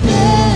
we.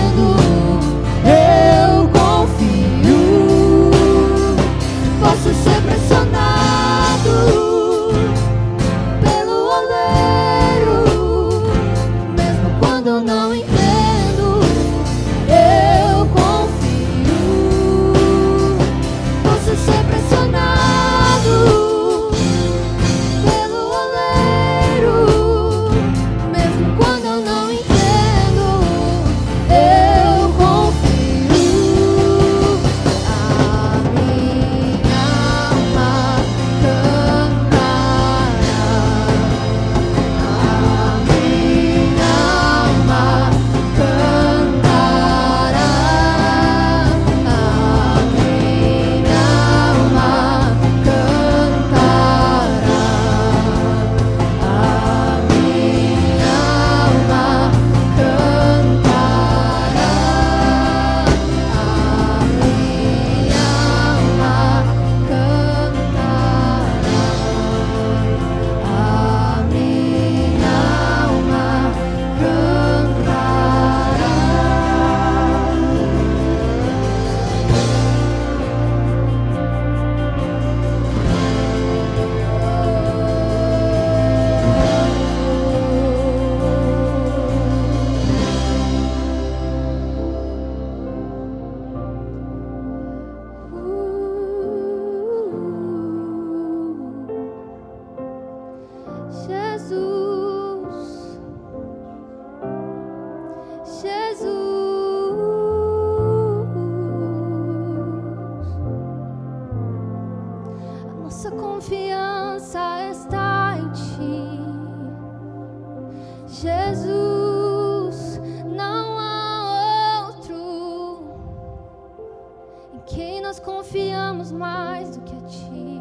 Mais do que a ti.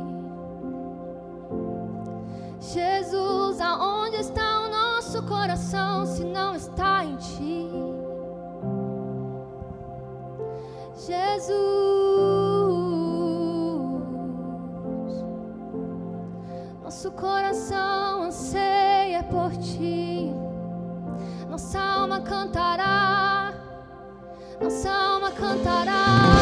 Jesus, aonde está o nosso coração se não está em ti? Jesus, nosso coração anseia por ti, nossa alma cantará, nossa alma cantará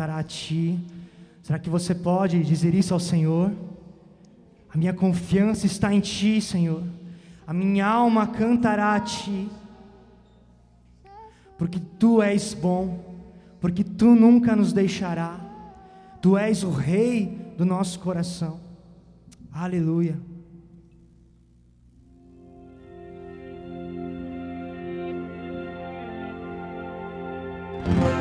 cantará a Ti. Será que você pode dizer isso ao Senhor? A minha confiança está em Ti, Senhor. A minha alma cantará a Ti. Porque Tu és bom, porque Tu nunca nos deixará. Tu és o Rei do nosso coração. Aleluia. e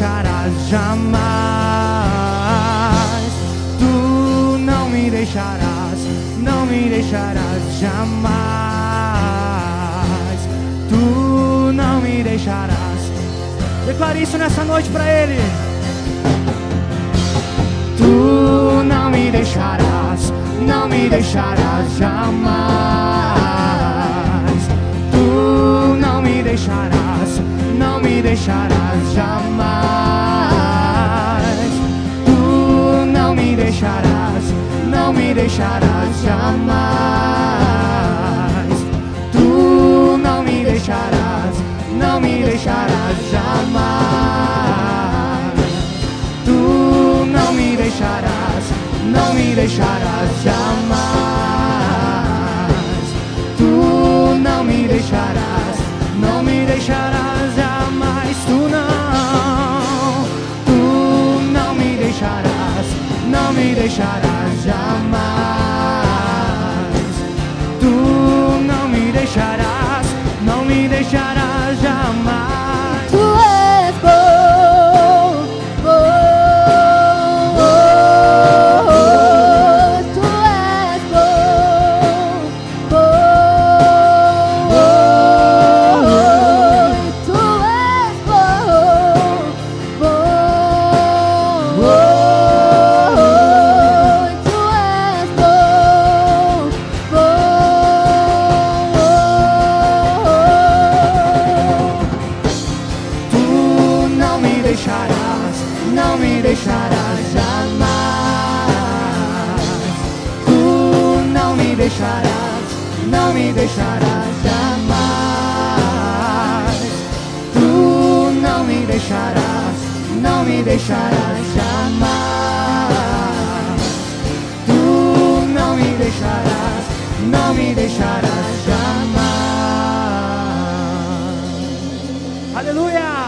deixarás jamais. Tu não me deixarás, não me deixarás jamais. Tu não me deixarás. Declare isso nessa noite para Ele. Tu não me deixarás, não me deixarás jamais. Tu não me deixarás, me deixarás jamais. Tu não me deixarás, não me deixarás jamais. Tu não me deixarás, não me deixarás jamais. Tu não me deixarás, não me deixarás jamais. Me deixarás jamais. Não me deixarás jamais. Aleluia!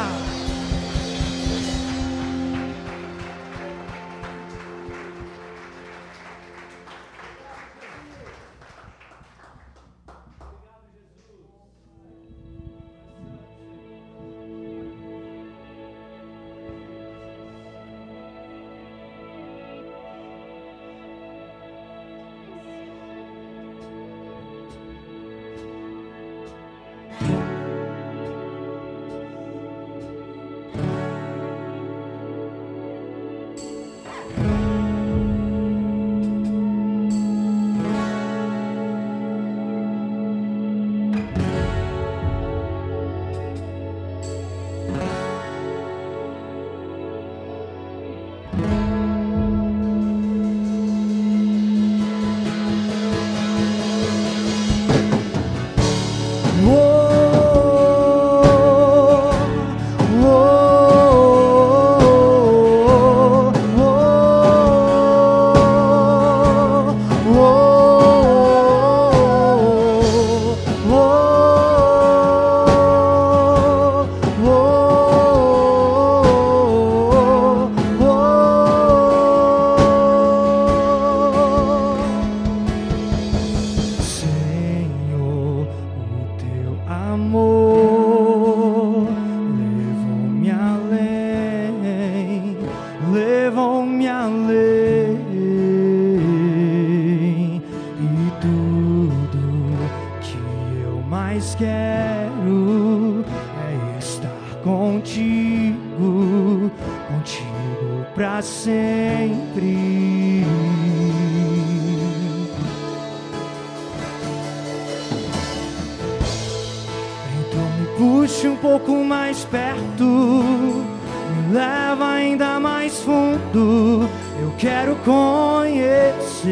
Puxe um pouco mais perto, me leva ainda mais fundo. Eu quero conhecer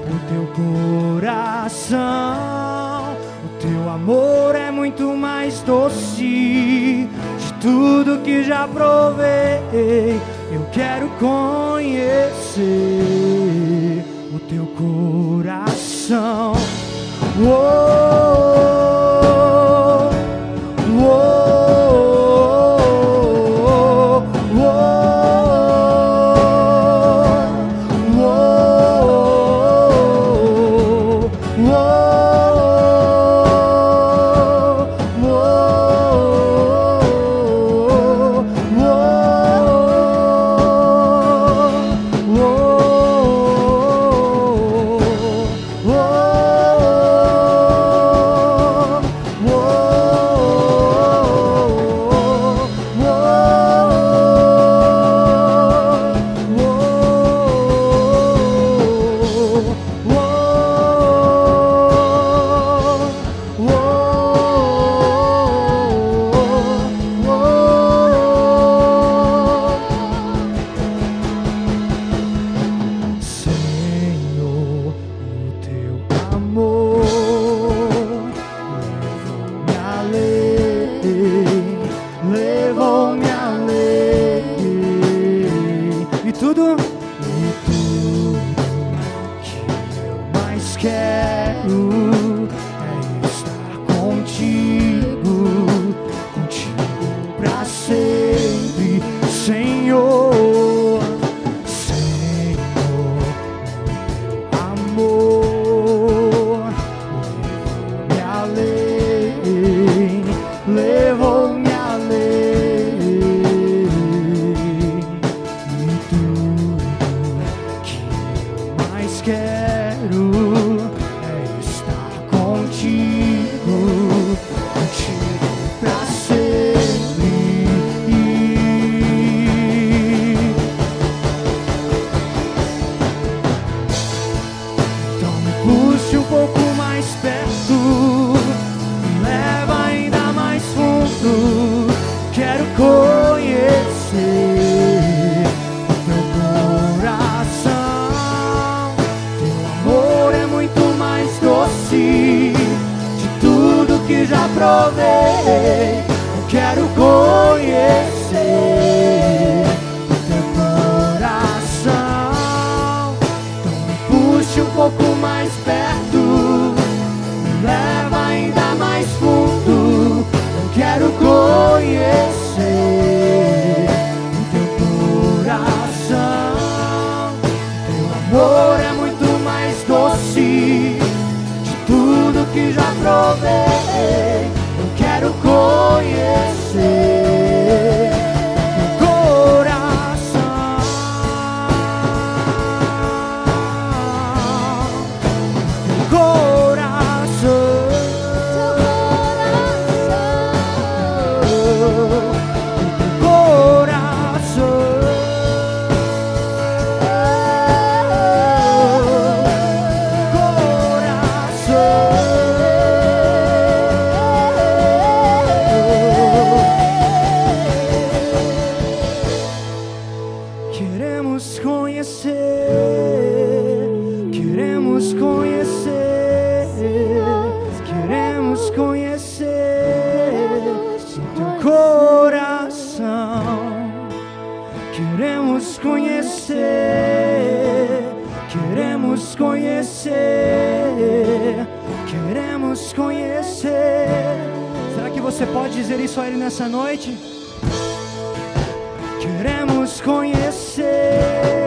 o teu coração. O teu amor é muito mais doce de tudo que já provei. Eu quero conhecer o teu coração. Uou, que já provei. Conhecer, queremos conhecer. Será que você pode dizer isso a Ele nessa noite? Queremos conhecer,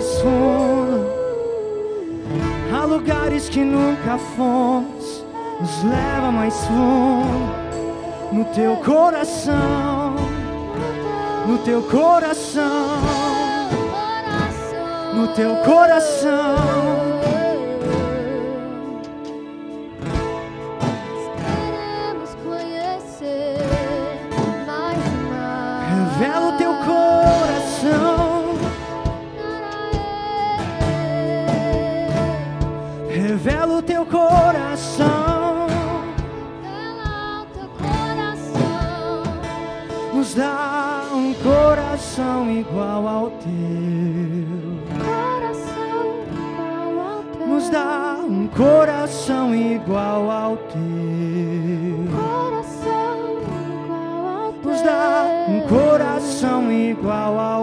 mais fundo a lugares que nunca fomos, nos leva mais fundo no teu coração, no teu coração, no teu coração. Coração, o teu coração. nos dá um coração igual ao teu. Coração igual ao teu. Nos dá um coração igual ao teu. Coração igual ao teu. Nos dá um coração igual ao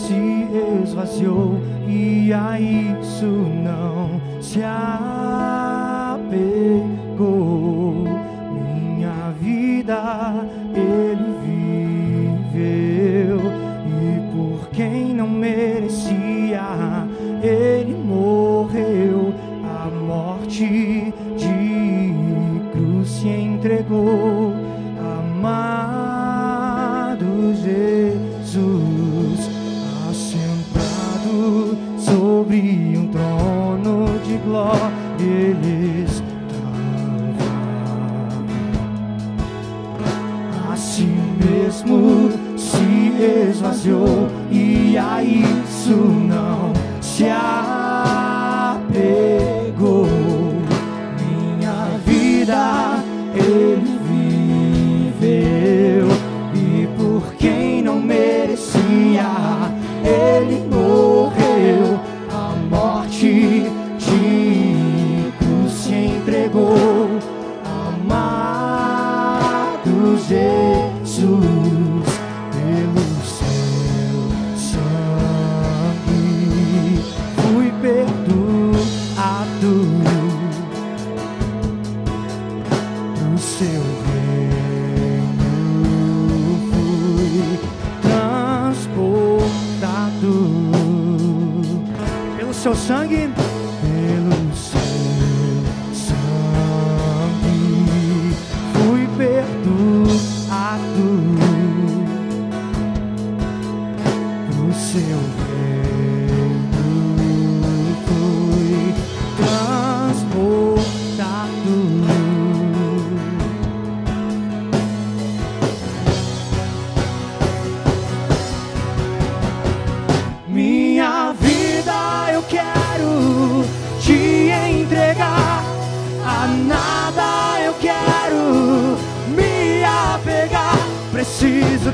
se esvaziou e a isso não se apegou. Minha vida ele viveu e por quem não merecia ele morreu. A morte de cruz se entregou. Esvaziou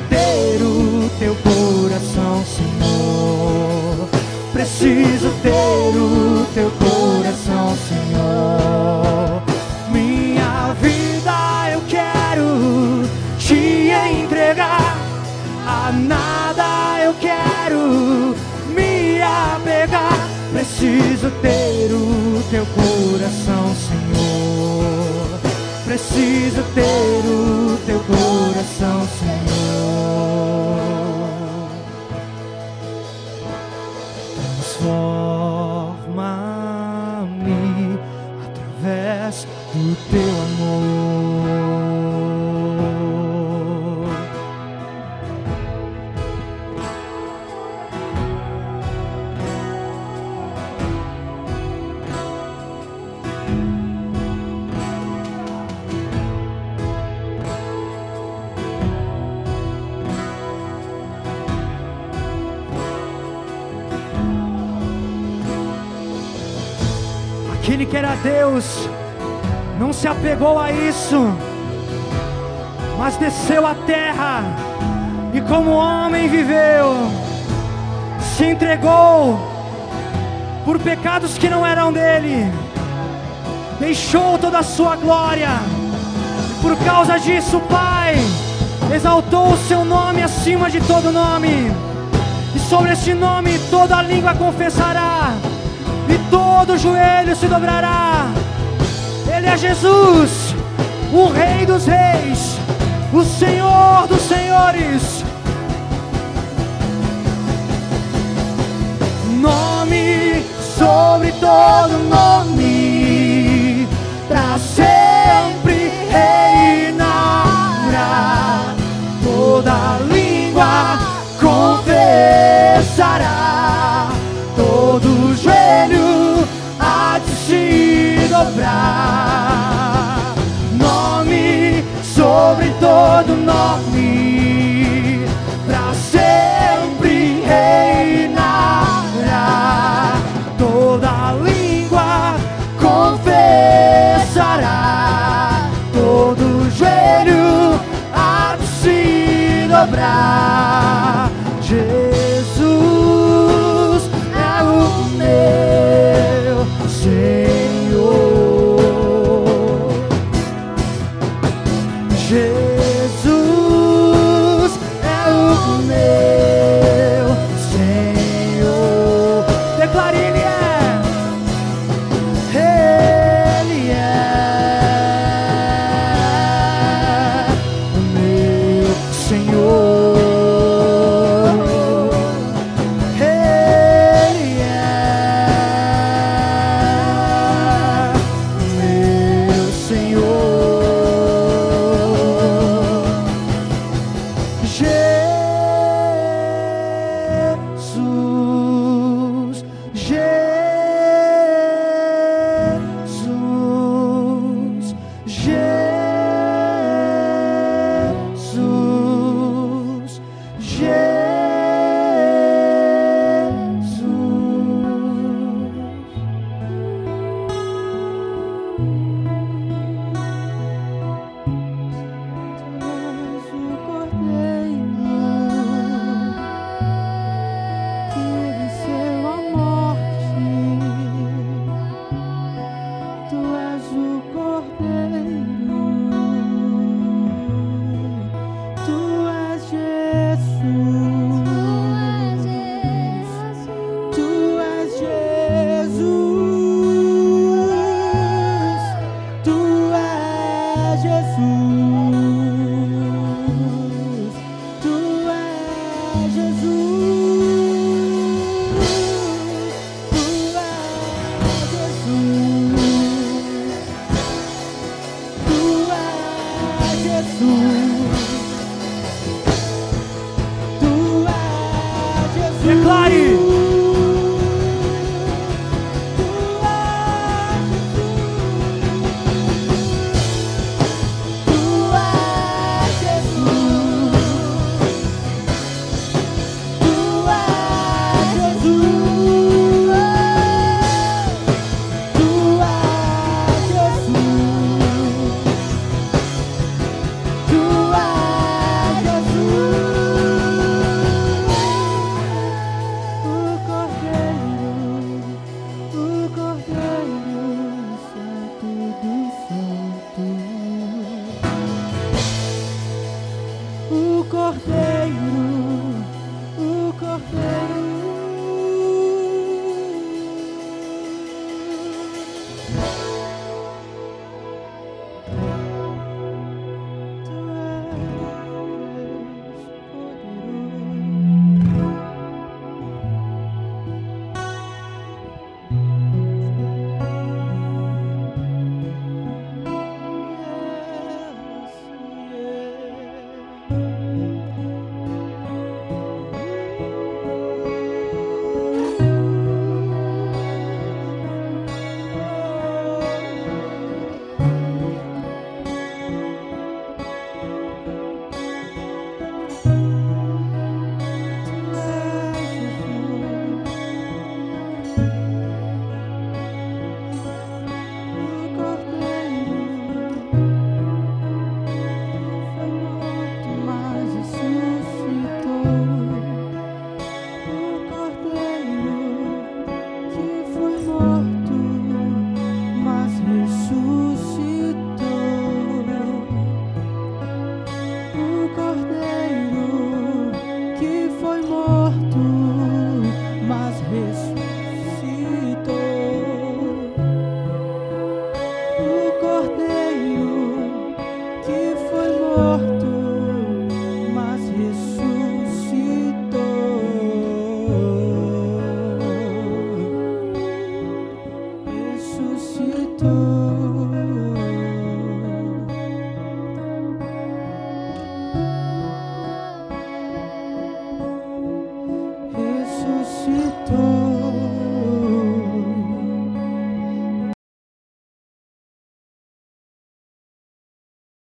ter o teu coração, Senhor. Preciso ter o teu coração, Senhor. Minha vida eu quero te entregar. A nada eu quero me apegar. Preciso ter o teu coração, Senhor. Preciso ter o teu coração, Senhor. Aquele que era Deus não se apegou a isso, mas desceu à terra e, como homem, viveu, se entregou por pecados que não eram dele, deixou toda a sua glória, por causa disso, Pai exaltou o seu nome acima de todo nome, e sobre esse nome toda língua confessará e todo joelho se dobrará. Ele é Jesus, o Rei dos Reis, o Senhor dos Senhores. Nome sobre todo nome, para sempre reinará. Toda língua confessará dobrar. Nome sobre todo nome,